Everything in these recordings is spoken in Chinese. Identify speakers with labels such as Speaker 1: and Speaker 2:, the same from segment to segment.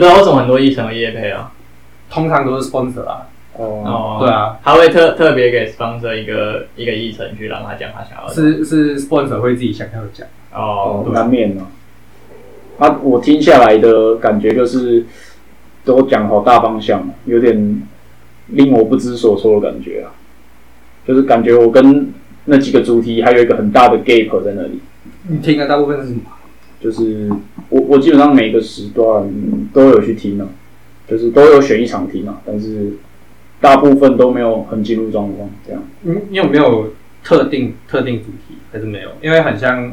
Speaker 1: 哎，对啊，为什么很多医生的业配啊？
Speaker 2: 通常都是 sponsor 啊。
Speaker 3: 哦，
Speaker 1: 哦，
Speaker 2: 对，啊，
Speaker 1: 他会特特别给 sponsor 一个一个议程去让他讲他想要的。
Speaker 2: 是是 sponsor 会自己想要讲。
Speaker 1: 哦
Speaker 3: 哦，，难免啊。啊，我听下来的感觉就是，都讲好大方向，有点令我不知所措的感觉啊。就是感觉我跟那几个主题还有一个很大的 gap 在那里。
Speaker 2: 你听的大部分是什么？
Speaker 3: 就是我我基本上每个时段都有去听啊，就是都有选一场听啊，但是大部分都没有很进入状况这样。
Speaker 2: 你你有没有特定特定主题？还是没有？因为很像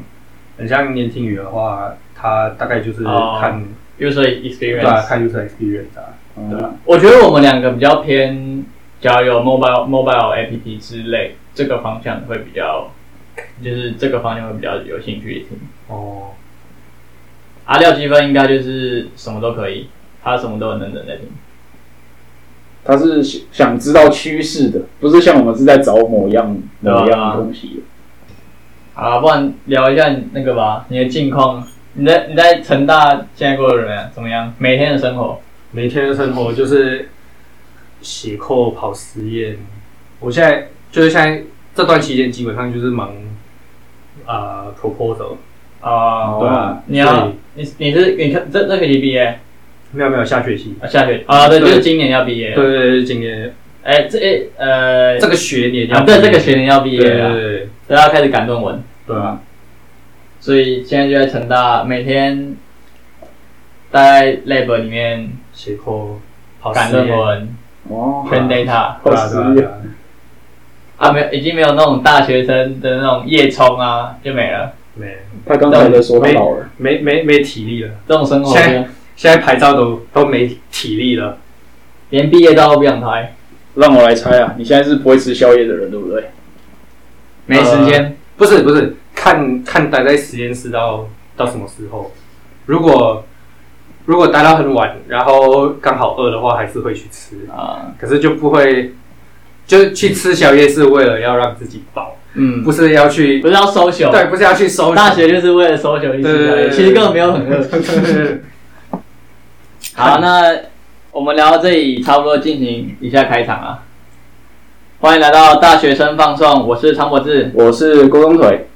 Speaker 2: 很像年轻语的话，它大概就是
Speaker 1: 哦
Speaker 2: 看、
Speaker 1: user
Speaker 2: 对啊
Speaker 1: ，experience。
Speaker 2: 看 user experience 啊。对啊
Speaker 3: 嗯，
Speaker 1: 我觉得我们两个比较偏，假如有 mobile mobile app 之类这个方向会比较，就是这个方向会比较有兴趣听。
Speaker 2: 哦，
Speaker 1: 阿廖积分应该就是什么都可以，他什么都很认真在听。
Speaker 3: 他是想想知道趋势的，不是像我们是在找某样某样东西。
Speaker 1: 好啊，不然聊一下你那个吧，你的近况。你在你在成大现在过得怎么样？怎么样？每天的生活？
Speaker 2: 每天的生活就是写扣跑实验。我现在就是现在这段期间，基本上就是忙啊、proposal。
Speaker 1: 啊、
Speaker 3: 对
Speaker 2: 啊
Speaker 1: 你要你你是你看这这学期毕业？
Speaker 2: 没有没有，下学期。
Speaker 1: 啊？下学啊？对，就是今年要毕业。
Speaker 2: 对，对对，今年。
Speaker 1: 哎，这哎呃，
Speaker 2: 这个学年要
Speaker 1: 啊，对，这个学年要毕
Speaker 2: 对
Speaker 1: 业了，
Speaker 2: 对。对
Speaker 1: 都要开始赶论文，
Speaker 2: 对啊，
Speaker 1: 所以现在就在成大，每天在 lab 里面
Speaker 2: 写扣跑
Speaker 1: 赶。论文
Speaker 3: 哦
Speaker 1: ，，train data
Speaker 2: 对啊对啊对啊
Speaker 1: 啊，没有，已经没有那种大学生的那种夜冲啊，就没了，
Speaker 2: 没
Speaker 3: 他刚才的说他老了，
Speaker 2: 没没没体力了，
Speaker 1: 这种生活
Speaker 2: 现在现在拍照都都没体力了。
Speaker 1: 连毕业照都不想拍，
Speaker 3: 让我来猜啊，你现在是不会吃宵夜的人，对不对？
Speaker 1: 没时间。
Speaker 2: 不是不是，看看待在实验室到到什么时候。如果如果待到很晚，然后刚好饿的话，还是会去吃，
Speaker 1: 啊，
Speaker 2: 可是就不会，就去吃宵夜是为了要让自己饱，
Speaker 1: 嗯，
Speaker 2: 不是要去
Speaker 1: 不是要 social，
Speaker 2: 对，不是要去收
Speaker 1: 大学就是为了宵夜，
Speaker 2: 对对对对
Speaker 1: 其实根本没有很饿。好，那我们聊到这里，差不多进行一下开场啊。欢迎来到大学生放送，我是常博志。
Speaker 3: 我是郭东腿，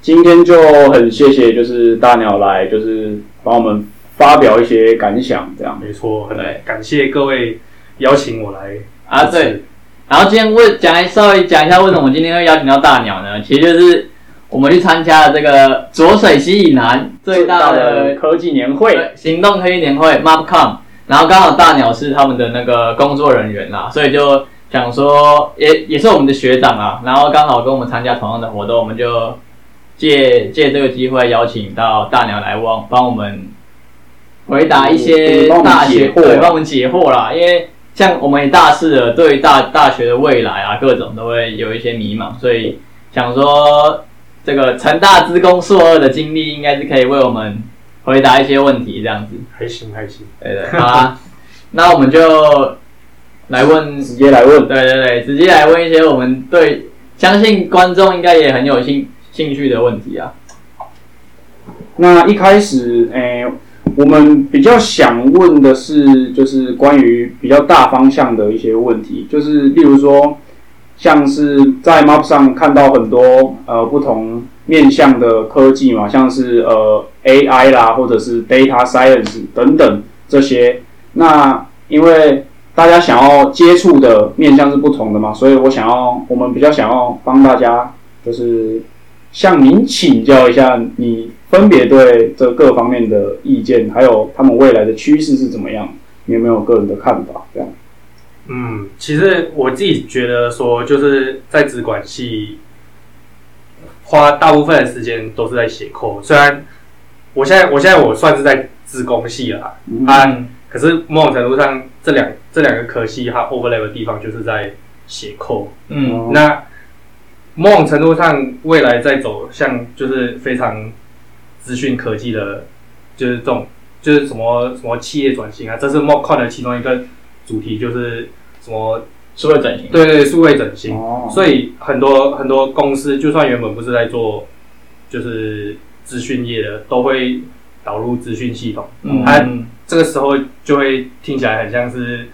Speaker 3: 今天就很谢谢就是大鸟来，就是帮我们发表一些感想，这样。
Speaker 2: 没错，很
Speaker 1: 对
Speaker 2: 感谢各位邀请我来
Speaker 1: 啊，对，然后今天为讲一稍微讲一下为什么我今天会邀请到大鸟呢？其实就是我们去参加了这个浊水溪以南最大的
Speaker 3: 科技年会，
Speaker 1: 对行动科技年会 MapCom，然后刚好大鸟是他们的那个工作人员啦，所以就想说也也是我们的学长啊，然后刚好跟我们参加同样的活动，我们就借借这个机会邀请到大鸟来帮帮我们回答一些大学对帮我们解惑啦，因为像我们也大四了，对大大学的未来啊各种都会有一些迷茫，所以想说这个成大资工硕二的经历应该是可以为我们回答一些问题这样子。
Speaker 2: 还行还行，
Speaker 1: 对对，好啊，那我们就来问，
Speaker 3: 直接来问。
Speaker 1: 对对对，直接来问一些我们对相信观众应该也很有兴兴趣的问题啊。
Speaker 3: 那一开始，诶、我们比较想问的是，就是关于比较大方向的一些问题，就是例如说，像是在 Map 上看到很多呃不同面向的科技嘛，像是呃 AI 啦，或者是 Data Science 等等这些。那因为大家想要接触的面向是不同的嘛，所以我想要，我们比较想要帮大家，就是向您请教一下，你分别对这各方面的意见，还有他们未来的趋势是怎么样？你有没有个人的看法？这样，
Speaker 2: 嗯，其实我自己觉得说，就是在资管系花大部分的时间都是在写 code，虽然我现在我现在我算是在资工系啦，
Speaker 3: 嗯
Speaker 2: 啊，可是某种程度上，这两这两个科系它 overlap 的地方就是在写 code，
Speaker 1: 嗯
Speaker 3: 哦
Speaker 2: 那某种程度上，未来在走向就是非常资讯科技的，就是这种就是什么什么企业转型啊，这是 MoCon 的其中一个主题，就是什么
Speaker 1: 数位整形。
Speaker 2: 对对数位整形。
Speaker 3: 哦，
Speaker 2: 所以很多很多公司，就算原本不是在做就是资讯业的，都会导入资讯系统。
Speaker 1: 嗯
Speaker 2: 它这个时候就会听起来很像是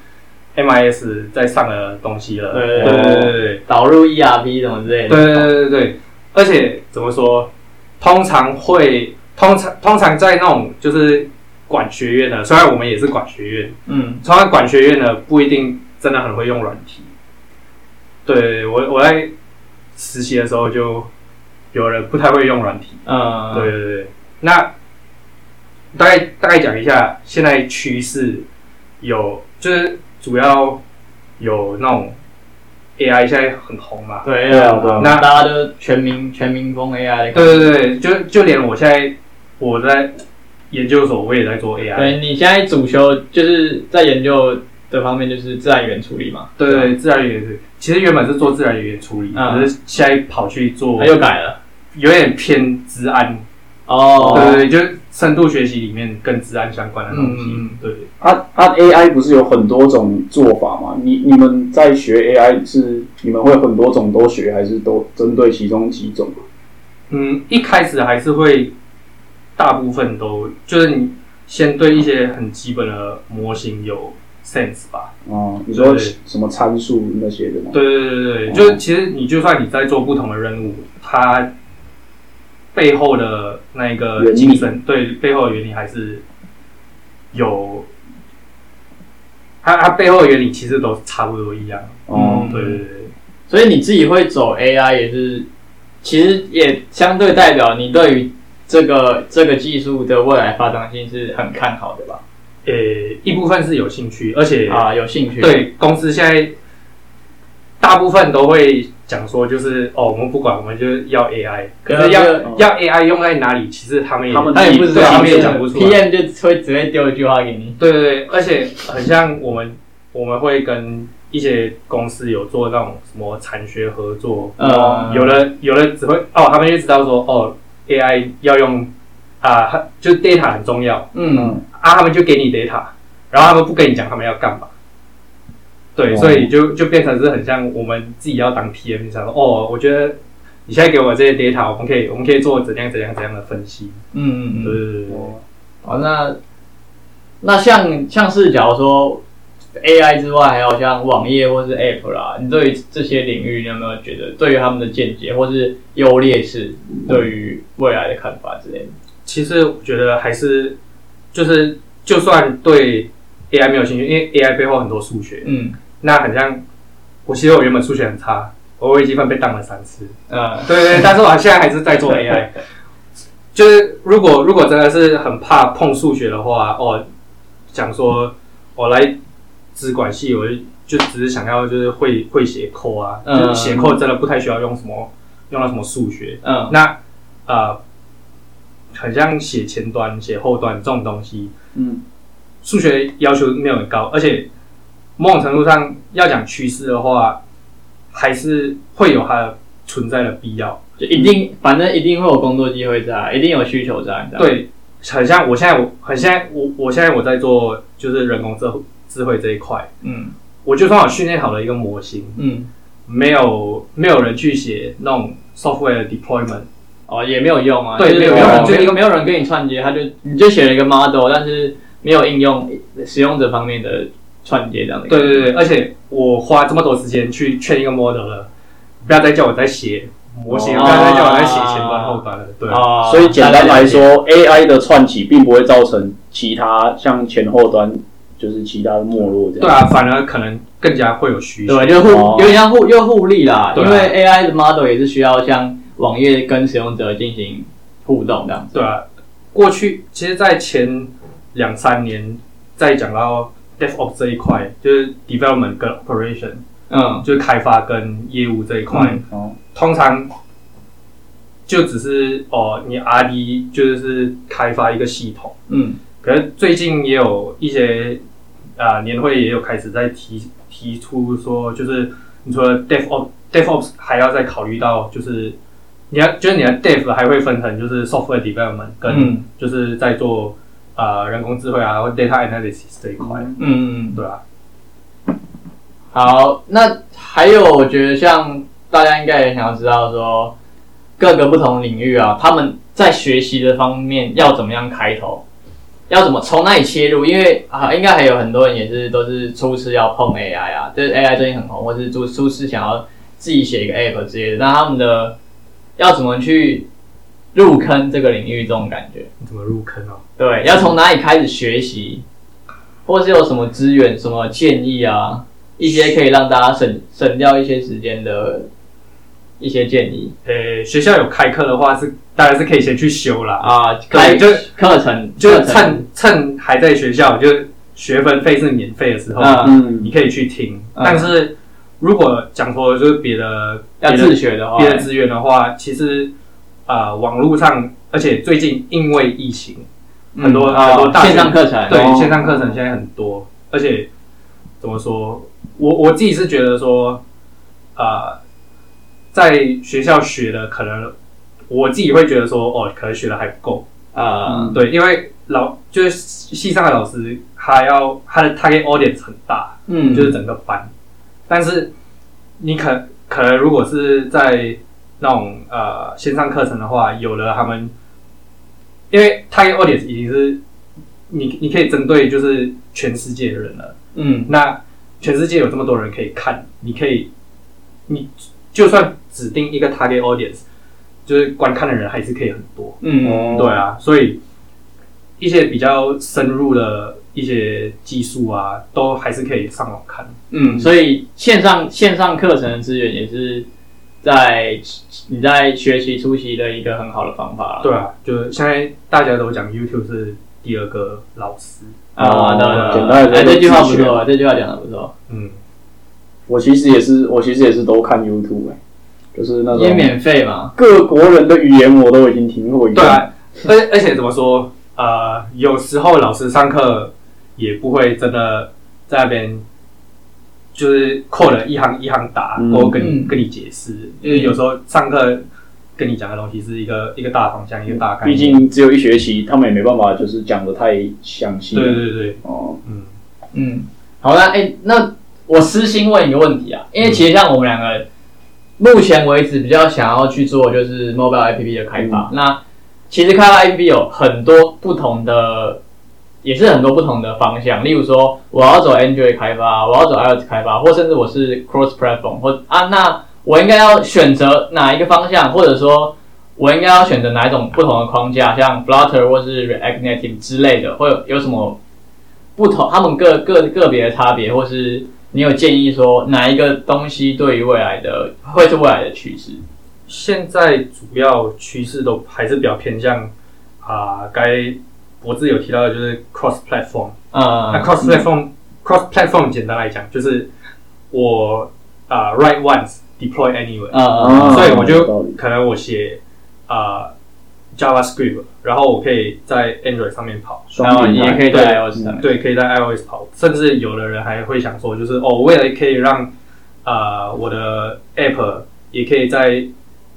Speaker 2: MIS 在上的东西了。
Speaker 1: 对
Speaker 2: 对对对对
Speaker 1: 导入 ERP 什么之类的。
Speaker 2: 对对对对对，而且怎么说，通常会通常通常在那种就是管学院的，虽然我们也是管学院，
Speaker 1: 嗯
Speaker 2: 通常管学院的不一定真的很会用软体。对我我在实习的时候就有人不太会用软体。
Speaker 1: 嗯，
Speaker 2: 对对对，那大概大概讲一下现在趋势有就是主要有那种 AI 现在很红嘛，
Speaker 1: 对那大家都全民全民风 AI。
Speaker 2: 对对对，就就连我现在我在研究所我也在做 AI，
Speaker 1: 对，你现在主修就是在研究的方面就是自然语言处理嘛？
Speaker 2: 对对，自然语言是，其实原本是做自然语言处理，
Speaker 1: 嗯
Speaker 2: 可是现在跑去做
Speaker 1: 他又改了。
Speaker 2: 有点偏治安，
Speaker 1: 哦，
Speaker 2: 对对对，就是深度学习里面跟治安相关的东西，
Speaker 1: 嗯嗯
Speaker 2: 对。
Speaker 3: 啊啊，AI 不是有很多种做法吗？你你们在学 AI 是你们会很多种都学，还是都针对其中几种？
Speaker 2: 嗯，一开始还是会大部分都就是你先对一些很基本的模型有 sense 吧。
Speaker 3: 哦、你说
Speaker 2: 对
Speaker 3: 什么参数那些的吗？
Speaker 2: 对对对对对，
Speaker 3: 哦
Speaker 2: 就是其实你就算你在做不同的任务，它背后的那个精神，对背后的原理还是有。它它背后的原理其实都差不多一样，
Speaker 3: 哦，
Speaker 2: 对对对对，
Speaker 1: 所以你自己会走 AI 也是，其实也相对代表你对于这个这个技术的未来发展性是很看好的吧？
Speaker 2: 呃，一部分是有兴趣，而且
Speaker 1: 啊，有兴趣。，
Speaker 2: 对公司现在大部分都会讲说，就是哦，我们不管，我们就是要 AI，可是要、要 AI 用在哪里，其实他们也
Speaker 3: 他们
Speaker 1: 他也不知道，
Speaker 2: 他们也讲不出来。
Speaker 1: PM 就会只会丢一句话给你。
Speaker 2: 对对对，而且很像我们我们会跟一些公司有做那种什么产学合作，
Speaker 1: 嗯
Speaker 2: 有的有的只会哦，他们就知道说哦，AI 要用啊、就 data 很重要
Speaker 1: 嗯，
Speaker 2: 啊，他们就给你 data，然后他们不跟你讲他们要干嘛。对，
Speaker 3: 哦
Speaker 2: 所以就就变成是很像我们自己要当 PM，想说哦，我觉得你现在给我这些 data，我们可以我们可以做怎样怎样怎样的分析。
Speaker 1: 嗯嗯嗯。
Speaker 2: 对对对对，
Speaker 1: 好，那那像像是假如说 AI 之外，还有像网页或是 App 啦，你对于这些领域，你有没有觉得对于他们的见解或是优劣势，对于未来的看法之类的？
Speaker 2: 其实我觉得还是就是就算对 AI 没有兴趣，因为 AI 背后很多数学，
Speaker 1: 嗯
Speaker 2: 那很像我其实我原本数学很差，我微积分被当了三次。
Speaker 1: 嗯
Speaker 2: 对对，但是我现在还是在做 AI。就是如果如果真的是很怕碰数学的话，哦，想说我来资管系，我就就只是想要就是会会写 code 啊，
Speaker 1: 嗯
Speaker 2: 就是写 code 真的不太需要用什么用到什么数学。
Speaker 1: 嗯
Speaker 2: 那呃，很像写前端、写后端这种东西，
Speaker 3: 嗯，
Speaker 2: 数学要求没有很高，而且某种程度上要讲趋势的话，还是会有它的存在的必要。
Speaker 1: 就一定反正一定会有工作机会在，一定有需求在。
Speaker 2: 对，很像我现在我很现在我我现在我在做就是人工智智慧这一块，
Speaker 1: 嗯
Speaker 2: 我就算我训练好了一个模型，
Speaker 1: 嗯，
Speaker 2: 没有没有人去写那种 software 的 deployment，
Speaker 1: 哦也没有用啊，
Speaker 2: 对
Speaker 1: 就是
Speaker 2: 没有人
Speaker 1: 就一个没有人跟你串接，他就你就写了一个 model，但是没有应用使用者方面的串接这样的。
Speaker 2: 对对对，而且我花这么多时间去劝一个 model 了，不要再叫我再写模型，
Speaker 1: 哦
Speaker 2: 不要再叫我再写前端后端了，对。
Speaker 1: 啊，
Speaker 3: 所以简单来说，AI 的串起并不会造成其他像前后端就是其他的没落这样。
Speaker 2: 对啊，反而可能更加会有需求。
Speaker 1: 对，就互
Speaker 3: 哦
Speaker 1: 有点像互又互利啦，因为 AI 的 model 也是需要像网页跟使用者进行互动这样子。
Speaker 2: 对啊，过去其实，在前两三年，在讲到 DevOps 这一块，就是 development 跟 operation，
Speaker 1: 嗯
Speaker 2: 就是开发跟业务这一块，
Speaker 1: 嗯
Speaker 3: 哦，
Speaker 2: 通常就只是哦，你 RD 就是开发一个系统。
Speaker 1: 嗯
Speaker 2: 可是最近也有一些啊、年会也有开始在提提出说，就是你除了 DevOps DevOps 还要再考虑到，就是你要就是你的 Dev 还会分成就是 software development 跟
Speaker 1: 嗯。
Speaker 2: 就是在做啊、人工智慧啊或 data analysis 这一块，
Speaker 1: 嗯嗯，
Speaker 2: 对啊，
Speaker 1: 好，那还有我觉得像大家应该也想要知道说各个不同领域啊，他们在学习的方面要怎么样开头，要怎么从哪里切入？因为啊，应该还有很多人也是都是初次要碰 AI 啊，就是 AI 最近很红，或是初初次想要自己写一个 app 之类的，那他们的要怎么去入坑这个领域？这种感觉，
Speaker 2: 怎么入坑哦？
Speaker 1: 对，要从哪里开始学习，或是有什么资源、什么建议啊？一些可以让大家省省掉一些时间的一些建议。
Speaker 2: 呃，学校有开课的话是当然是可以先去修啦，
Speaker 1: 啊，
Speaker 2: 可
Speaker 1: 开
Speaker 2: 就
Speaker 1: 课程
Speaker 2: 就趁趁还在学校，就学分费是免费的时候，
Speaker 1: 嗯
Speaker 3: 嗯。
Speaker 2: 你可以去听。
Speaker 1: 嗯
Speaker 2: 但是如果讲说就是别的
Speaker 1: 要自学的话，
Speaker 2: 别的资源的话，其实啊、呃网络上，而且最近因为疫情，
Speaker 1: 嗯
Speaker 2: 很多
Speaker 1: 啊
Speaker 2: 很多大学
Speaker 1: 线上课程，
Speaker 2: 对、
Speaker 3: 哦。
Speaker 2: 线上课程现在很多，而且怎么说，我我自己是觉得说，啊，在学校学的可能我自己会觉得说，哦，可能学的还不够。
Speaker 1: 啊，
Speaker 3: 嗯
Speaker 2: 对，因为老就是系上的老师，他要他的 target audience 很大，
Speaker 1: 嗯，
Speaker 2: 就是整个班。但是你可可能如果是在那种呃线上课程的话，有了他们，因为 target audience 已经是你你可以针对就是全世界的人了。
Speaker 1: 嗯
Speaker 2: 那全世界有这么多人可以看，你可以你就算指定一个 target audience，就是观看的人还是可以很多。
Speaker 1: 嗯
Speaker 3: 哦
Speaker 2: 对啊，所以一些比较深入的一些技术啊，都还是可以上网看。
Speaker 1: 嗯，所以线上线上课程的资源也是在你在学习初期的一个很好的方法。
Speaker 2: 对啊，就是现在大家都讲 YouTube 是第二个老师。
Speaker 1: 啊，对对对，哎，这句话不错，这句话讲的不错，
Speaker 2: 嗯，
Speaker 3: 我其实也是，我其实也是都看 YouTube，、欸、就是那种
Speaker 1: 因为免费嘛。
Speaker 3: 各国人的语言我都已经听过一遍。
Speaker 2: 对啊，而而且怎么说？呃，有时候老师上课也不会真的在那边就是扣了一行一行打，
Speaker 3: 嗯
Speaker 2: 或跟你、
Speaker 1: 嗯
Speaker 2: 跟你解释，因为有时候上课跟你讲的东西是一个一个大方向，一个大概
Speaker 3: 毕
Speaker 2: 念。
Speaker 3: 竟只有一学期，他们也没办法就是讲的太详细。
Speaker 2: 对对对，
Speaker 3: 哦，
Speaker 2: 嗯，
Speaker 1: 嗯，好了哎、那我私心问一个问题啊，因为其实像我们两个目前为止比较想要去做就是 mobile app 的开发，那其实开发 app 有很多不同的，也是很多不同的方向，例如说我要走 Android 开发，我要走 iOS 开发，或甚至我是 cross platform 或啊，那我应该要选择哪一个方向，或者说我应该要选择哪一种不同的框架，像 Flutter 或是 React Native 之类的，会有有什么不同？他们个个个别的差别，或是你有建议说哪一个东西对于未来的会是未来的趋势？
Speaker 2: 现在主要趋势都还是比较偏向啊，该博智有提到的就是 cross platform。那
Speaker 1: 嗯
Speaker 2: cross platform、cross platform 简单来讲就是我啊、write once deploy anywhere，、
Speaker 1: 嗯
Speaker 3: 哦
Speaker 2: 所以我就可能我写啊、JavaScript，然后我可以在 Android 上面跑，
Speaker 1: 然后也可以在 iOS 上面。
Speaker 2: 对，可以在 iOS 跑，甚至有的人还会想说，就是哦，为了可以让啊、我的 App 也可以在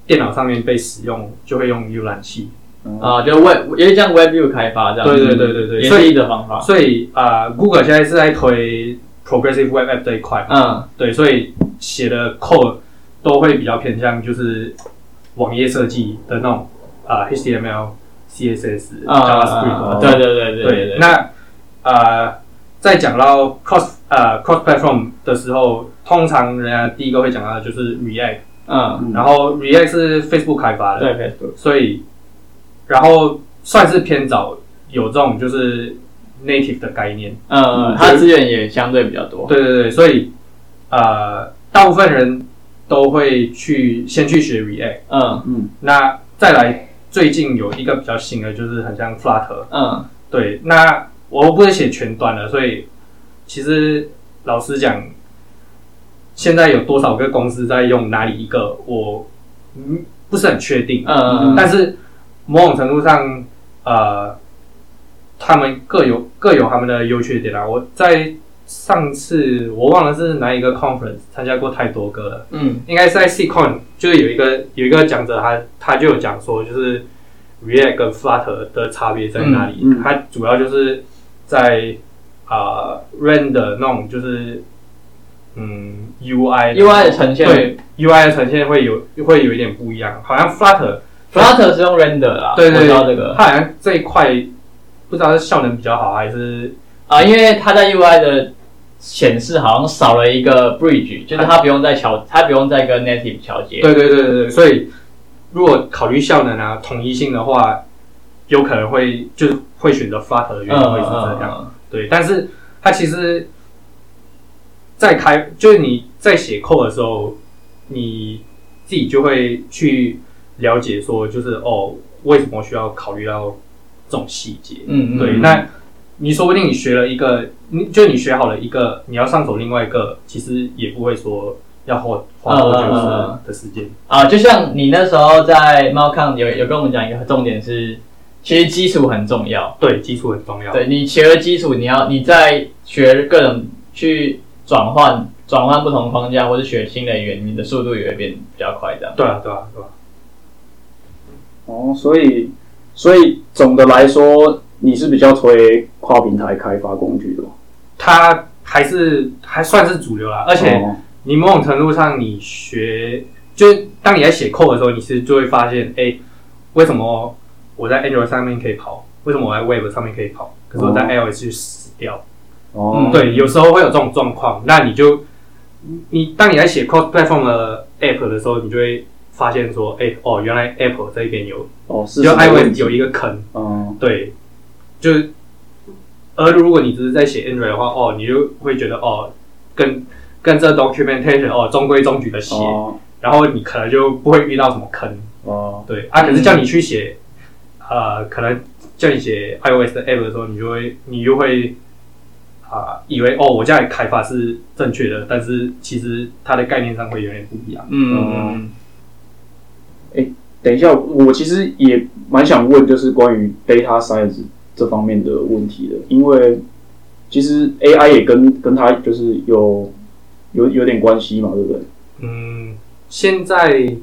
Speaker 2: 电脑上面被使用，就会用浏览器。
Speaker 1: 啊，就 Web 也是像 WebView 开发这样，
Speaker 2: 对对对对对。
Speaker 1: 也
Speaker 2: 所以
Speaker 1: 的方法。
Speaker 2: 所以啊、g o o g l e 现在是在推 Progressive Web App 这一块嘛，
Speaker 1: 嗯。
Speaker 2: 对，所以写的 code 都会比较偏向就是网页设计的那种啊、HTML、CSS、
Speaker 1: 啊
Speaker 2: JavaScript，
Speaker 1: 对对对对
Speaker 2: 对。
Speaker 1: 对，
Speaker 2: 那呃，在讲到 cross 呃 cross platform 的时候，通常人家第一个会讲到的就是 React，、
Speaker 1: 嗯。
Speaker 2: 然后 React 是 Facebook 开发的，
Speaker 1: 对 Facebook
Speaker 2: 所以然后算是偏早有这种就是 native 的概念，
Speaker 1: 嗯，它资源也相对比较多。
Speaker 2: 对对对，所以呃，大部分人都会去先去学 React，
Speaker 1: 嗯。
Speaker 2: 那再来最近有一个比较新的，就是很像 Flutter。
Speaker 1: 嗯。
Speaker 2: 对，那我不会写全端的，所以其实老实讲，现在有多少个公司在用哪里一个，我嗯不是很确定。
Speaker 1: 嗯
Speaker 2: 但是某种程度上，呃，他们各有各有他们的优缺点啊。我在上次我忘了是哪一个 conference 参加过太多个了，
Speaker 1: 嗯
Speaker 2: 应该是在 CCon，就是有一个有一个讲者他他就有讲说，就是 React 跟 Flutter 的差别在哪里？
Speaker 3: 嗯嗯
Speaker 2: 它主要就是在啊、render 那种就是嗯
Speaker 1: UI，UI 的呈现
Speaker 2: 对 UI 的呈现会有会有一点不一样，好像
Speaker 1: Flutter，Flutter 是用 render 啦，
Speaker 2: 对对
Speaker 1: 我知道这个。
Speaker 2: 它好像这一块不知道是效能比较好还是
Speaker 1: 啊，因为它在 UI 的显示好像少了一个 bridge，就是它不用再桥，它不用再跟 native 桥接。
Speaker 2: 对对对对对，所以如果考虑效能啊、统一性的话，有可能会就是会选择 Flutter 的原因会是这样。对，但是它其实，在开就是你在写 code 的时候，你自己就会去了解说，就是哦，为什么需要考虑到这种细节？
Speaker 1: 嗯嗯，
Speaker 2: 对，那你说不定你学了一个，你就你学好了一个，你要上手另外一个，其实也不会说要花花多久的的时间。
Speaker 1: 啊，就像你那时候在猫康有有跟我们讲一个重点是，其实基础很重要。
Speaker 2: 对，基础很重要。
Speaker 1: 对你学了基础，你要你在学各种去转换转换不同框架，或者学新的语言，你的速度也会变比较快。这样。
Speaker 2: 对啊，对啊，对啊。
Speaker 3: 哦，所以所以总的来说。你是比较推跨平台开发工具的吗？
Speaker 2: 它还是还算是主流啦，而且你某种程度上，你学就是当你在写 code 的时候，你是就会发现，哎，为什么我在 Android 上面可以跑？为什么我在 Web 上面可以跑？可是我在 iOS 就死掉。哦，对，有时候会有这种状况。那你就你当你在写 code platform 的 app 的时候，你就会发现说，哎，哦，原来 Apple 这边有
Speaker 3: 哦，是
Speaker 2: 就 iOS 有一个坑。嗯，对。就，而如果你只是在写 Android 的话，哦，你就会觉得哦，跟跟这 documentation 哦中规中矩的写，然后你可能就不会遇到什么坑哦。对啊，可是叫你去写，呃，可能叫你写 iOS 的 app 的时候，你就会你就会啊，以为哦，我这样开发是正确的，但是其实它的概念上会有点不一样。嗯嗯嗯。
Speaker 3: 哎，等一下，我其实也蛮想问，就是关于 data science。这方面的问题的，因为其实 AI 也跟跟它就是有有有点关系嘛，对不对？
Speaker 2: 嗯，现在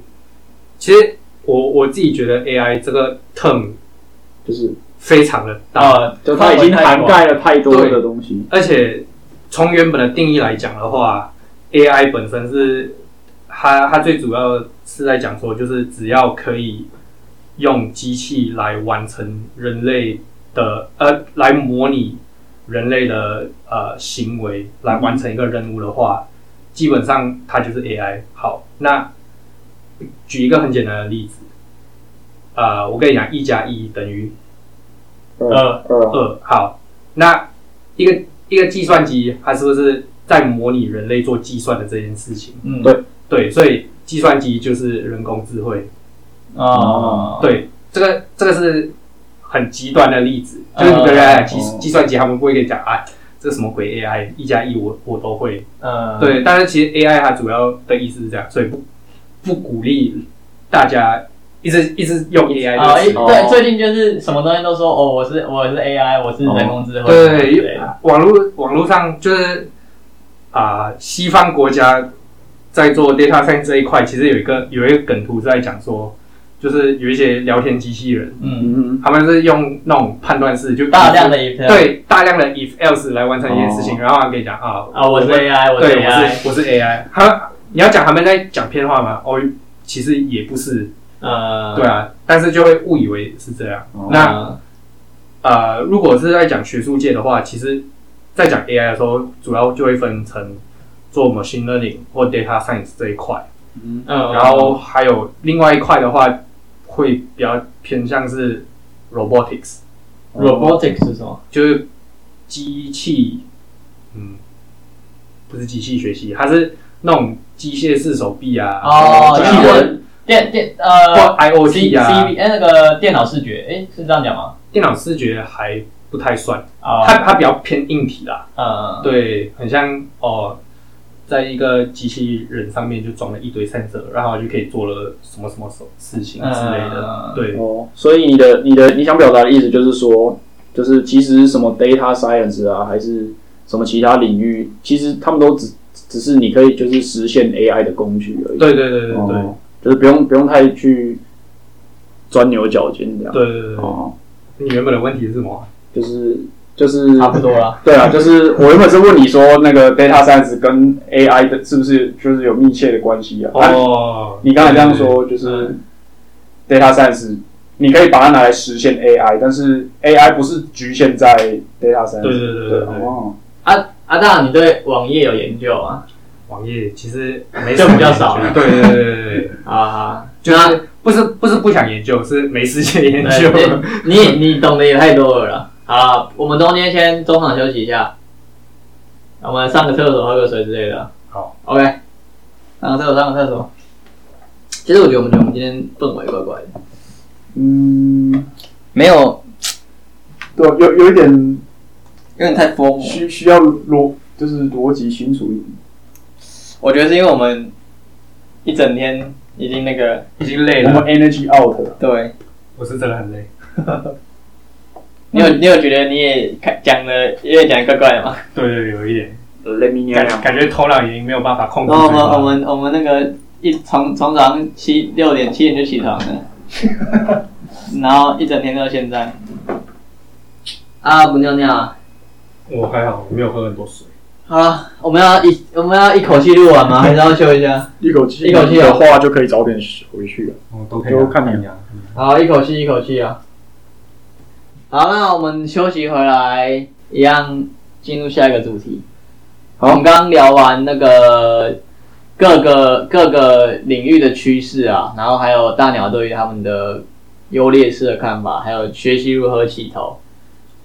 Speaker 2: 其实我我自己觉得 AI 这个 term
Speaker 3: 就是
Speaker 2: 非常的大，
Speaker 3: 就它已经涵盖了太多的东西，
Speaker 2: 而且从原本的定义来讲的话，AI 本身是它它最主要是在讲说，就是只要可以用机器来完成人类。的呃，来模拟人类的呃行为，来完成一个任务的话，基本上它就是 AI。好，那举一个很简单的例子，呃，我跟你讲，一加一等于
Speaker 3: 二二。
Speaker 2: 好，那一个一个计算机，它是不是在模拟人类做计算的这件事情？
Speaker 3: 嗯，对
Speaker 2: 对，所以计算机就是人工智慧。哦，对，这个这个是。很极端的例子，就是你的计计算机，他们不会跟你讲啊，这什么鬼 AI，一加一我我都会。嗯，对。但是其实 AI 它主要的意思是这样，所以不不鼓励大家一直一直用 AI。啊，
Speaker 1: 对，最近就是什么东西都说哦，我是我是 AI，我是人工智慧。
Speaker 2: 对，网络网络上就是啊，西方国家在做 data science 这一块，其实有一个有一个梗图在讲说。就是有一些聊天机器人，嗯嗯，他们是用那种判断式，就
Speaker 1: 大量的 if
Speaker 2: 对大量的 if else 来完成一件事情，然后跟你讲啊
Speaker 1: 啊，我是 AI，
Speaker 2: 对，我是我是 AI。他你要讲他们在讲偏话吗？哦，其实也不是，呃，对啊，但是就会误以为是这样。那呃，如果是在讲学术界的话，其实，在讲 AI 的时候，主要就会分成做 machine learning 或 data science 这一块，嗯，然后还有另外一块的话。会比较偏向是 robotics，robotics
Speaker 1: 是什么？
Speaker 2: 就是机器，嗯，不是机器学习，它是那种机械式手臂啊，
Speaker 1: 哦，机器人，电电呃
Speaker 2: ，IOT 啊
Speaker 1: ，C V 哎，那个电脑视觉，哎，是这样讲吗？
Speaker 2: 电脑视觉还不太算，它它比较偏硬体啦，嗯，对，很像哦。在一个机器人上面就装了一堆 sensor，然后就可以做了什么什么事事情之类的。对哦，
Speaker 3: 所以你的你的你想表达的意思就是说，就是其实什么 data science 啊，还是什么其他领域，其实他们都只只是你可以就是实现 AI 的工具而已。
Speaker 2: 对对对对对，
Speaker 3: 就是不用不用太去钻牛角尖这样。
Speaker 2: 对对对哦，你原本的问题是什么？
Speaker 3: 就是。就是
Speaker 1: 差不多了，
Speaker 3: 对啊，就是我原本是问你说那个 data science 跟 AI 的是不是就是有密切的关系啊？哦，你刚才这样说就是 data science，你可以把它拿来实现 AI，但是 AI 不是局限在 data science。
Speaker 2: 对对对对对
Speaker 3: 哦，
Speaker 1: 啊阿大，你对网页有研究啊？
Speaker 2: 网页其实没
Speaker 1: 就
Speaker 2: 什么
Speaker 1: 比较少
Speaker 2: 研究对对对对
Speaker 1: 啊，
Speaker 2: 就是不是不是不想研究，是没时间研究。
Speaker 1: 你你你懂得也太多了啦。好，我们中间先中场休息一下，我们上个厕所、喝个水之类的。
Speaker 2: 好
Speaker 1: ，OK，上个厕所，上个厕所。其实我觉得我们我们今天氛围怪怪的，
Speaker 3: 嗯，
Speaker 1: 没有，
Speaker 3: 对，有有一点
Speaker 1: 有点太疯
Speaker 3: 需需要逻，就是逻辑清楚一点。
Speaker 1: 我觉得是因为我们一整天已经那个
Speaker 2: 已经累
Speaker 3: 我们
Speaker 2: 了
Speaker 3: ，energy out 了。
Speaker 1: 对。
Speaker 2: 我是真的很累。
Speaker 1: 你有你有觉得你也看讲的有点讲得怪怪的吗？
Speaker 2: 对对，有一点
Speaker 3: Let me
Speaker 2: 感
Speaker 3: know。
Speaker 2: 感觉头脑已经没有办法控制
Speaker 1: 然后我们。我们我们那个一从从早上七六点七点就起床了，然后一整天到现在。啊，不尿尿啊！
Speaker 2: 我还好，我没有喝很多水。
Speaker 1: 好了，我们要一我们要一口气录完吗？还是要休一下？
Speaker 3: 一口气
Speaker 1: 一口气啊
Speaker 3: 的话就可以早点回去了。
Speaker 2: 哦，都可以啊
Speaker 3: 就看你
Speaker 2: 啊。
Speaker 1: 好，一口气一口气啊。好，那我们休息回来，一样进入下一个主题。
Speaker 3: 好
Speaker 1: 我们刚刚聊完那个各个各个领域的趋势啊，然后还有大鸟对于他们的优劣势的看法，还有学习如何起头。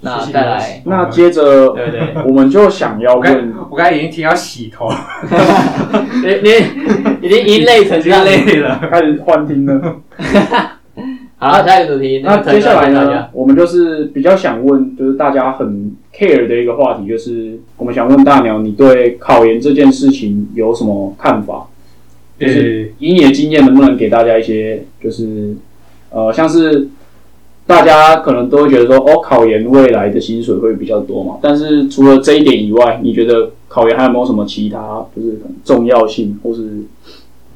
Speaker 1: 那再来，
Speaker 3: 那接着，
Speaker 1: 对对，
Speaker 3: 我们就想要问，
Speaker 2: 我刚才已经听到洗头，
Speaker 1: 你你已经已经累成这样。
Speaker 2: 累了。
Speaker 3: 开始幻听了。
Speaker 1: 好了，下一个主题。
Speaker 3: 那接下来呢？，我们就是比较想问，就是大家很 care 的一个话题，就是我们想问大鸟，你对考研这件事情有什么看法？就是以你的经验，能不能给大家一些，就是呃，像是大家可能都会觉得说，哦，考研未来的薪水会比较多嘛？但是除了这一点以外，你觉得考研还有没有什么其他就是很重要性，或是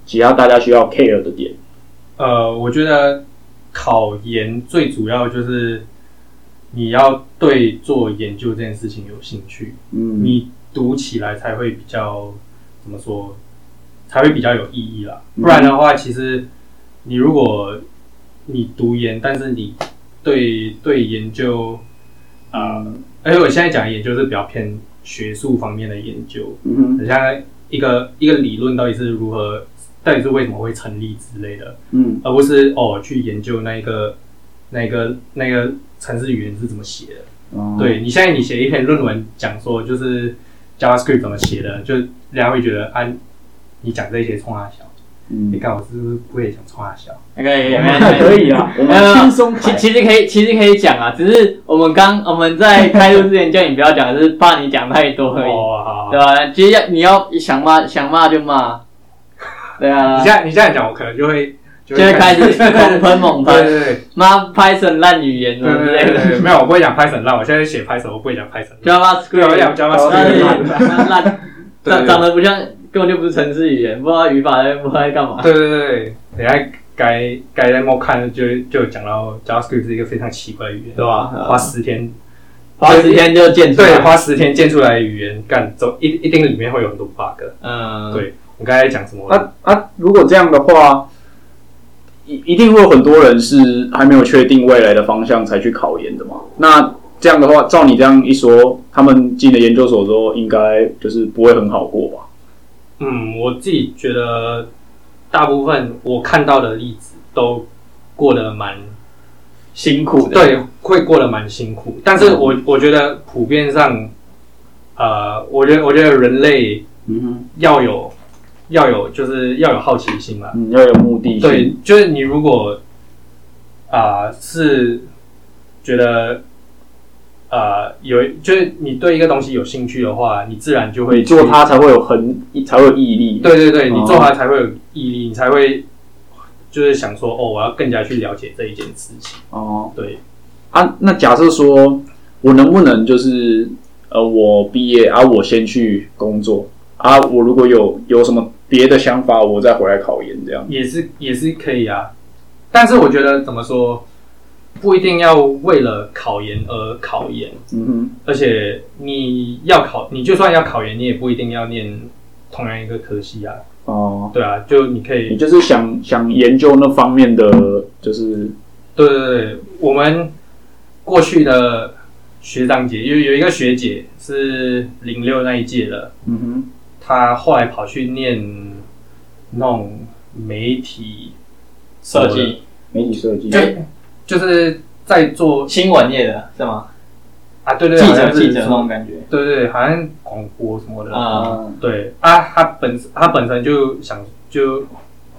Speaker 3: 其他大家需要 care 的点？
Speaker 2: 呃，我觉得考研最主要就是你要对做研究这件事情有兴趣，
Speaker 3: 嗯，
Speaker 2: 你读起来才会比较怎么说，才会比较有意义啦。
Speaker 3: 嗯
Speaker 2: 不然的话，其实你如果你读研，但是你对对研究，呃，而且我现在讲的研究是比较偏学术方面的研究，
Speaker 3: 嗯哼，
Speaker 2: 很像一个一个理论到底是如何，到底是为什么会成立之类的。
Speaker 3: 嗯
Speaker 2: 而不是哦去研究那一个那个那个程式语言是怎么写的。
Speaker 3: 哦
Speaker 2: 对你现在你写一篇论文讲说就是 JavaScript 怎么写的，就人家会觉得啊，你讲这些冲他小，你
Speaker 3: 嗯，
Speaker 2: 看我是不是不会讲冲他小？
Speaker 1: 可以，
Speaker 3: 可以啊，我们轻松
Speaker 1: 其其实可以，其实可以讲啊，只是我们刚我们在开录之前叫你不要讲，是怕你讲太多而已，对吧？其实要你要想骂想骂就骂，对啊。
Speaker 2: 你这，样你这样讲，我可能就会就
Speaker 1: 就会开始猛 喷猛喷，
Speaker 2: 对对对。
Speaker 1: 骂 Python 烂语言什么之类的。
Speaker 2: 没有，我不会讲 Python 烂，我现在写 Python，我不会讲 Python 烂。
Speaker 1: ，JavaScript
Speaker 2: 对，我讲 JavaScript
Speaker 1: 烂
Speaker 2: 烂。
Speaker 1: 长长得不像，根本就不是程式语言，不知道语法在不知道在干嘛。
Speaker 2: 对对对对，等下该该在末看就就讲到 JavaScript 是一个非常奇怪的语言，
Speaker 1: 对吧
Speaker 2: 花十天，
Speaker 1: 花十天就建出来
Speaker 2: 对，花十天建出来的语言，干走一一定里面会有很多 bug。
Speaker 1: 嗯，
Speaker 2: 对我刚才讲什么？
Speaker 3: 啊啊！如果这样的话，一一定会有很多人是还没有确定未来的方向才去考研的嘛。那这样的话，照你这样一说，他们进了研究所之后，应该就是不会很好过吧？
Speaker 2: 嗯，我自己觉得大部分我看到的例子都过得蛮
Speaker 1: 辛苦的，
Speaker 2: 对，会过得蛮辛苦。但是我我觉得普遍上，呃，我觉得我觉得人类
Speaker 3: 嗯
Speaker 2: 要有要有就是要有好奇心嘛。
Speaker 3: 要有目的性。
Speaker 2: 对，就是你如果啊、是觉得呃有就是你对一个东西有兴趣的话，你自然就会
Speaker 3: 你做
Speaker 2: 去
Speaker 3: 它才会有很才会有毅力。
Speaker 2: 对对对，
Speaker 3: 哦
Speaker 2: 你做它才会有毅力，你才会就是想说哦，我要更加去了解这一件事情。
Speaker 3: 哦
Speaker 2: 对，
Speaker 3: 啊，那假设说我能不能就是呃，我毕业啊，我先去工作啊，我如果有有什么别的想法，我再回来考研这样。
Speaker 2: 也是也是可以啊。但是我觉得怎么说，不一定要为了考研而考研，
Speaker 3: 嗯
Speaker 2: 而且你要考，你就算要考研，你也不一定要念同样一个科系啊。
Speaker 3: 哦，
Speaker 2: 对啊，就你可以
Speaker 3: 你就是想想研究那方面的，就是
Speaker 2: 对对对，我们过去的学长姐有有一个学姐是零六那一届的，
Speaker 3: 嗯哼。
Speaker 2: 她后来跑去念那种媒体
Speaker 1: 设计，
Speaker 3: 媒体设计，
Speaker 2: 就就是在做
Speaker 1: 新闻业的是吗？
Speaker 2: 啊，对对，
Speaker 1: 记者记者那种感觉
Speaker 2: 对对，好像广播什么的。
Speaker 1: 啊，
Speaker 3: 啊，
Speaker 2: 对啊，他本他本身就想就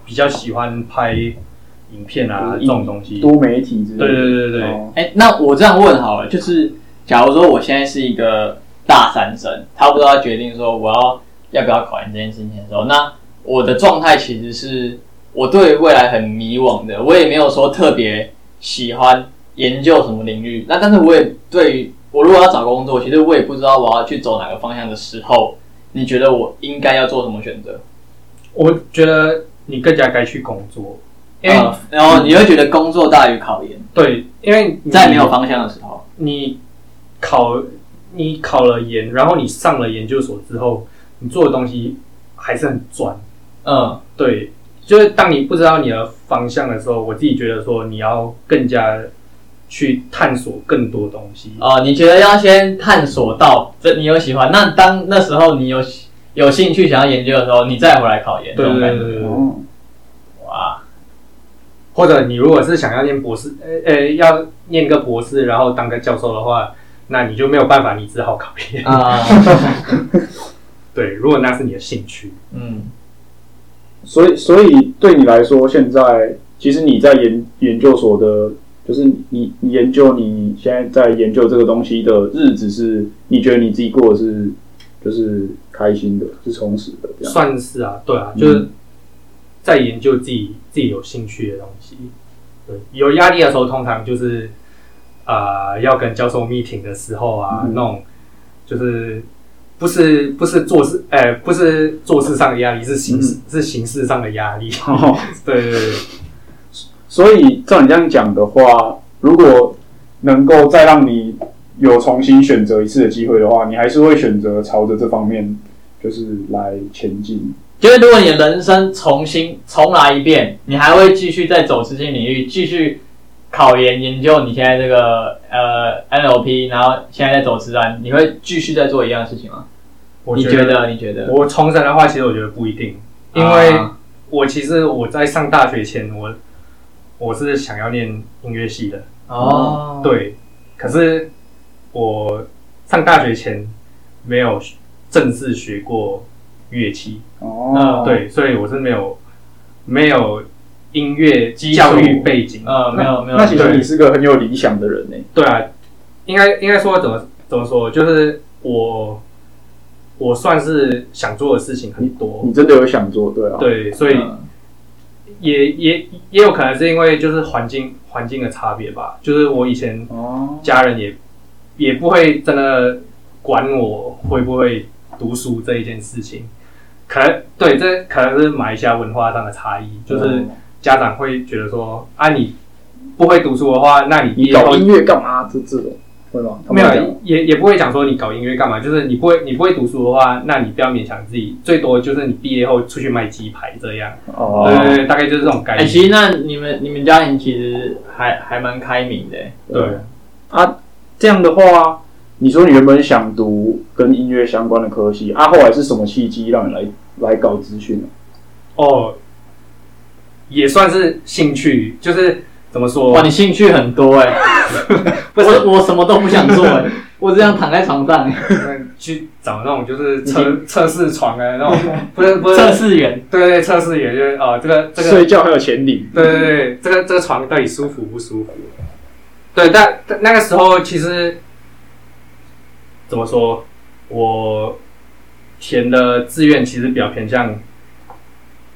Speaker 2: 比较喜欢拍影片啊这种东西。
Speaker 3: 多媒体之类的，
Speaker 2: 对对对对
Speaker 1: 哎，那我这样问好了，就是假如说我现在是一个大三生，差不多要决定说我要要不要考研这件事情的时候，那我的状态其实是我对未来很迷惘的，我也没有说特别喜欢研究什么领域，那但是我也对于我如果要找工作，其实我也不知道我要去走哪个方向的时候，你觉得我应该要做什么选择？
Speaker 2: 我觉得你更加该去工作，因为、
Speaker 1: 呃然后你会觉得工作大于考研，
Speaker 2: 对，因为你
Speaker 1: 在没有方向的时候，
Speaker 2: 你考你考了研，然后你上了研究所之后，你做的东西还是很专。
Speaker 1: 嗯，
Speaker 2: 对，就是当你不知道你的方向的时候，我自己觉得说你要更加去探索更多东西。
Speaker 1: 哦，你觉得要先探索到这你有喜欢，那当那时候你有有兴趣想要研究的时候，你再回来考研，这
Speaker 2: 对对对对对。
Speaker 3: 哦，
Speaker 1: 哇，
Speaker 2: 或者你如果是想要念博士，呃呃，要念个博士，然后当个教授的话，那你就没有办法，你只好考研。
Speaker 1: 啊，
Speaker 2: 对，如果那是你的兴趣，
Speaker 1: 嗯，
Speaker 3: 所以所以对你来说，现在其实你在研研究所的，就是你你研究你现在在研究这个东西的日子是，你觉得你自己过的是就是开心的，是充实的这样。
Speaker 2: 算是啊，对啊，
Speaker 3: 嗯
Speaker 2: 就是在研究自己自己有兴趣的东西。对，有压力的时候，通常就是啊、呃要跟教授 meeting 的时候啊，
Speaker 3: 嗯
Speaker 2: 那种就是不是不是做事，哎、不是做事上的压力，是形式、是形式上的压力。
Speaker 3: 哦
Speaker 2: 对对对，
Speaker 3: 所以照你这样讲的话，如果能够再让你有重新选择一次的机会的话，你还是会选择朝着这方面就是来前进。
Speaker 1: 就是如果你的人生重新重来一遍，你还会继续在走资金领域，继续考研研究你现在这个呃 NLP，然后现在在走自然，你会继续在做一样的事情吗？
Speaker 2: 我
Speaker 1: 你觉得？你觉得？
Speaker 2: 我重生的话，其实我觉得不一定，因为
Speaker 1: 啊。
Speaker 2: 我其实我在上大学前，我我是想要念音乐系的，
Speaker 1: 哦，，
Speaker 2: 对，可是我上大学前没有正式学过乐器，
Speaker 3: 哦，
Speaker 2: 对，所以我是没有没有音乐教育背景，
Speaker 1: 呃，没有没有，
Speaker 3: 那其实你是个很有理想的人呢。
Speaker 2: 对啊，应该应该说怎么怎么说，就是我我算是想做的事情很多，
Speaker 3: 你真的有想做，对啊？，
Speaker 2: 对，所以
Speaker 1: 嗯。
Speaker 2: 也也也有可能是因为就是环境环境的差别吧，就是我以前
Speaker 3: 哦，
Speaker 2: 家人也也不会真的管我会不会读书这一件事情，可能对这可能是马来西亚文化上的差异，就是家长会觉得说啊你不会读书的话，那你
Speaker 3: 搞音乐干嘛？这这种会吗？他
Speaker 2: 没有也也不会讲说你搞音乐干嘛，就是你不会你不会读书的话，那你不要勉强自己，最多就是你毕业后出去卖鸡排这样，
Speaker 3: 哦，
Speaker 2: 对对对，大概就是这种概
Speaker 1: 哎、
Speaker 2: 念。
Speaker 1: 其实那你们你们家庭其实还还蛮开明的，
Speaker 2: 对。
Speaker 3: 啊，这样的话，你说你原本想读跟音乐相关的科系，啊，后来是什么契机让你来来搞资讯呢？
Speaker 2: 哦，也算是兴趣，就是怎么说？
Speaker 1: 哇，？你兴趣很多哎，
Speaker 2: 不是
Speaker 1: 我我什么都不想做哎，我只想躺在床上
Speaker 2: 嗯去找那种就是测测试床的，那种。不是不是。
Speaker 1: 测试员，
Speaker 2: 对对测试员就是哦，这个这个
Speaker 3: 睡觉还有潜力，
Speaker 2: 对对对，这个这个床到底舒服不舒服？对，但但那个时候其实怎么说，我填的志愿其实比较偏向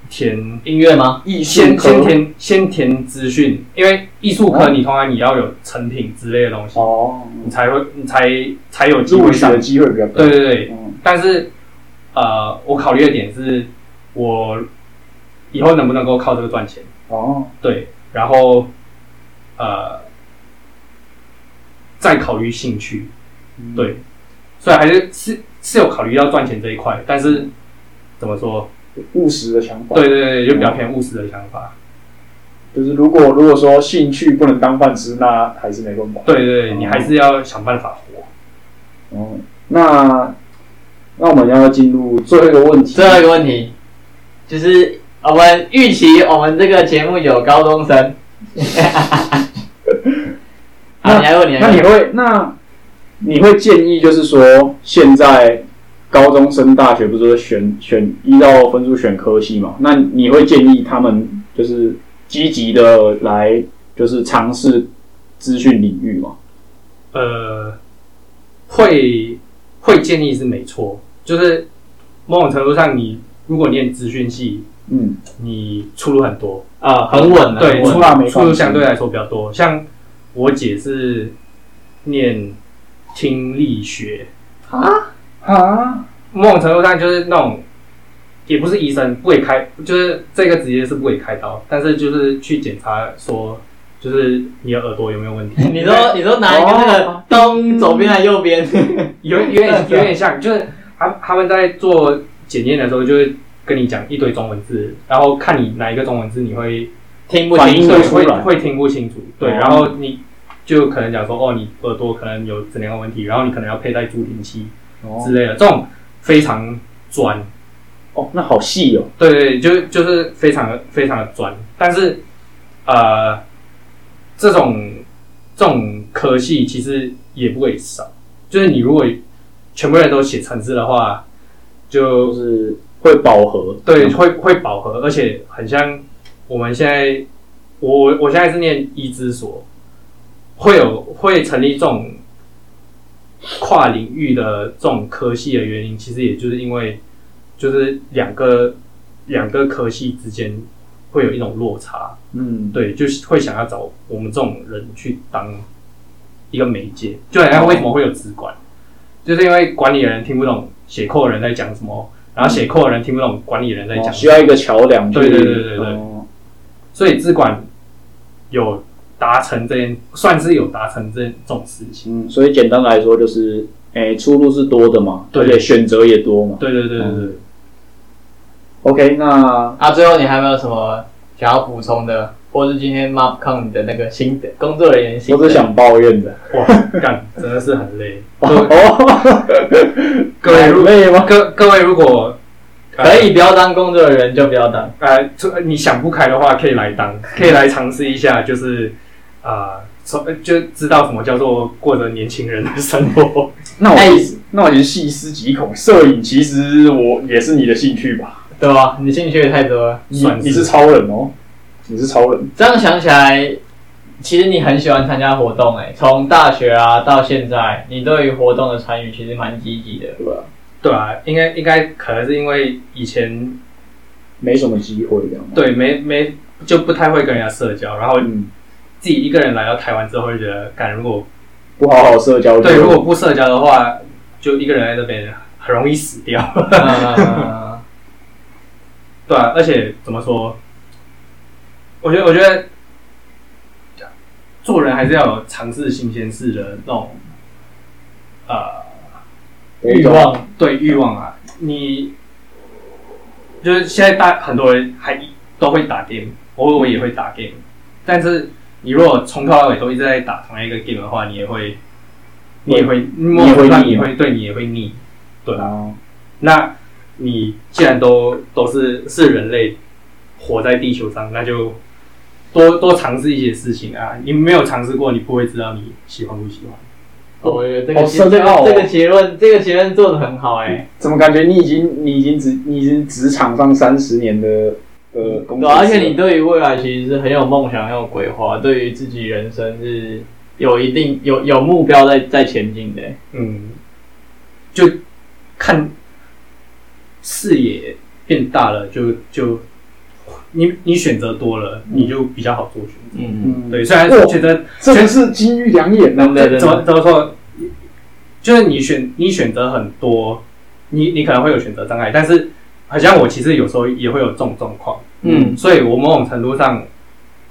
Speaker 2: 填
Speaker 1: 音乐吗？
Speaker 3: 艺术
Speaker 2: 先先填先填资讯，因为艺术科你通常你要有成品之类的东西，
Speaker 3: 哦，
Speaker 2: 你才会你才才有机会上
Speaker 3: 入学的。机会比较高。
Speaker 2: 对对对，
Speaker 3: 嗯，
Speaker 2: 但是呃，我考虑的点是，我以后能不能够靠这个赚钱？
Speaker 3: 哦，
Speaker 2: 对，然后呃，再考虑兴趣。
Speaker 3: 嗯，
Speaker 2: 对，所以还是是是有考虑到赚钱这一块，但是怎么说？
Speaker 3: 务实的想法。
Speaker 2: 对对对，就比较偏务实的想法。
Speaker 3: 就是如果如果说兴趣不能当饭吃，那还是没办法。
Speaker 2: 对对你还是要想办法活。
Speaker 3: 哦，那那我们要进入最后一个问题。
Speaker 1: 最后一个问题就是我们预期我们这个节目有高中生。好，你还问，你。
Speaker 3: 那你会那你会建议就是说，现在高中升大学不是说选选依照分数选科系嘛？那你会建议他们就是积极的来就是尝试资讯领域吗？
Speaker 2: 呃，会会建议是没错，就是某种程度上，你如果念资讯系，
Speaker 3: 嗯，
Speaker 2: 你出路很多，
Speaker 1: 啊，很稳的，
Speaker 2: 对，出
Speaker 3: 出纳没
Speaker 2: 出路相对来说比较多。像我姐是念听力学，
Speaker 3: 啊啊，
Speaker 2: 某种程度上就是那种，也不是医生，不会开，就是这个职业是不会开刀，但是就是去检查说，就是你的耳朵有没有问题。
Speaker 1: 你说你说拿一个那个
Speaker 3: 哦。
Speaker 1: 东左边还是右边？
Speaker 2: 有有点有点像，就是他他们在做检验的时候，就会跟你讲一堆中文字，然后看你哪一个中文字你会
Speaker 1: 听不清楚。
Speaker 2: 会会听不清楚，对，
Speaker 3: 哦。
Speaker 2: 然后你就可能讲说哦，你耳朵可能有怎样的问题，然后你可能要佩戴助听器。
Speaker 3: 哦
Speaker 2: 之类的，这种非常专，
Speaker 3: 哦，那好细哦，
Speaker 2: 对对，就就是非常的非常的专，但是呃，这种这种科系其实也不会少，就是你如果全部人都写程式的话，就
Speaker 3: 就是会饱和。
Speaker 2: 对会会饱和，而且很像我们现在，我我我现在是念医资所，会有会成立这种跨领域的这种科系的原因，其实也就是因为就是两个两个科系之间会有一种落差，
Speaker 3: 嗯，
Speaker 2: 对，就是会想要找我们这种人去当一个媒介，就好像为什么会有资管，就是因为管理的人听不懂写扣的人在讲什么，然后写扣的人听不懂管理人在讲
Speaker 3: 需要一个桥梁去。
Speaker 2: 对对对对对。
Speaker 3: 哦。
Speaker 2: 所以资管有达成这件，算是有达成这这种事情。
Speaker 3: 嗯，所以简单来说就是，诶、出路是多的嘛，
Speaker 2: 对
Speaker 3: 而且选择也多嘛。
Speaker 2: 对对对对对
Speaker 3: ，OK，那
Speaker 1: 啊，最后你还有没有什么想要补充的，或是今天 MapCon 的那个心得，工作人员心得？
Speaker 3: 我只想抱怨的。
Speaker 2: 哇，干真的是很累。各位
Speaker 3: 哦，
Speaker 2: 各位如
Speaker 3: 累吗？
Speaker 2: 各各位如果
Speaker 1: 可以不要当工作人员就不要当。
Speaker 2: 呃，这你想不开的话，可以来当，可以来尝试一下，就是啊，从、呃就知道什么叫做过着年轻人的生活。
Speaker 3: 那我那我其实细思极恐，摄影其实我也是你的兴趣吧？
Speaker 1: 对吧？你兴趣也太多了。
Speaker 3: 你
Speaker 2: 是
Speaker 3: 你是超人哦，你是超人。
Speaker 1: 这样想起来，其实你很喜欢参加活动诶、从大学啊到现在，你对于活动的参与其实蛮积极的。
Speaker 3: 对吧？
Speaker 2: 对啊，应该应该可能是因为以前
Speaker 3: 没什么机会
Speaker 2: 对没没就不太会跟人家社交，然后
Speaker 3: 嗯，
Speaker 2: 自己一个人来到台湾之后，会觉得，感如果
Speaker 3: 不好好社交就，
Speaker 2: 对如果不社交的话，就一个人在这边很容易死掉。
Speaker 1: 嗯，
Speaker 2: 对啊，而且怎么说？我觉得，我觉得做人还是要有尝试新鲜事的那种呃
Speaker 3: 欲望，
Speaker 2: 对欲望啊。你就是现在大很多人还都会打 game，偶尔我也会打 game，但是你如果从头到尾都一直在打同样一个 game 的话，你也会，你也会，你
Speaker 3: 也会腻
Speaker 2: 会对你也会腻。对啊，
Speaker 3: 啊，
Speaker 2: 那你既然都都是是人类活在地球上，那就多多尝试一些事情啊！你没有尝试过，你不会知道你喜欢不喜欢。
Speaker 1: 我觉得这个结这个这个结论，这个结论做的很好诶、
Speaker 3: 怎么感觉你已经你已经职你已经职场上三十年的呃工作，
Speaker 1: 对啊，而且你对于未来其实是很有梦想、很有规划，对于自己人生是有一定有有目标在在前进的、
Speaker 2: 嗯，就看视野变大了，就就你你选择多了，你就比较好做选择。
Speaker 1: 嗯，
Speaker 3: 嗯，
Speaker 2: 对，虽然
Speaker 3: 我
Speaker 2: 觉得
Speaker 3: 这个是金玉良言呐
Speaker 1: 真。的真
Speaker 2: 怎么，怎么说，就是你选你选择很多，你你可能会有选择障碍，但是好像我其实有时候也会有这种状况，
Speaker 1: 嗯
Speaker 2: 所以我某种程度上，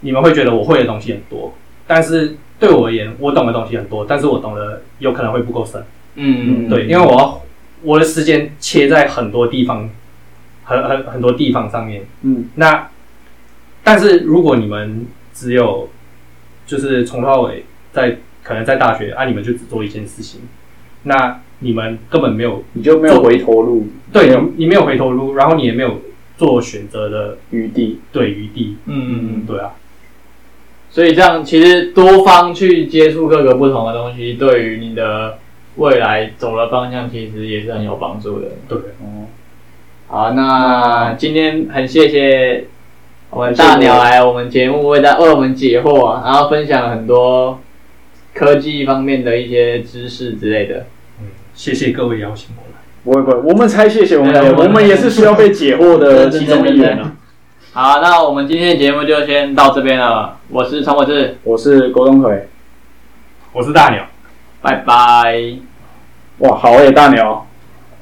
Speaker 2: 你们会觉得我会的东西很多，但是对我而言，我懂的东西很多，但是我懂的有可能会不够深，
Speaker 1: 嗯，
Speaker 2: 对，因为我要我的时间切在很多地方，很很很多地方上面，
Speaker 3: 嗯，
Speaker 2: 那但是如果你们只有就是从头到尾在可能在大学啊，你们就只做一件事情，那你们根本没有
Speaker 3: 你就没有回头路，
Speaker 2: 对你你没有回头路，然后你也没有做选择的
Speaker 3: 余地。
Speaker 2: 对余地，
Speaker 1: 嗯嗯嗯。
Speaker 2: 对啊，
Speaker 1: 所以这样其实多方去接触各个不同的东西，对于你的未来走的方向，其实也是很有帮助的。
Speaker 2: 对，
Speaker 3: 哦，
Speaker 1: 好，那今天很谢谢我们大鸟来我们节目为大为我们解惑啊，然后分享很多科技方面的一些知识之类的。
Speaker 2: 嗯，谢谢各位邀请
Speaker 3: 不会不会，我们才谢谢我们
Speaker 1: 对我们
Speaker 3: 我们也是需要被解惑的其中一员啊。
Speaker 1: 好，那我们今天的节目就先到这边了。我是陈伟志，
Speaker 3: 我是郭东腿，
Speaker 2: 我是大鸟。
Speaker 1: 拜拜。
Speaker 3: 哇，好诶，大鸟，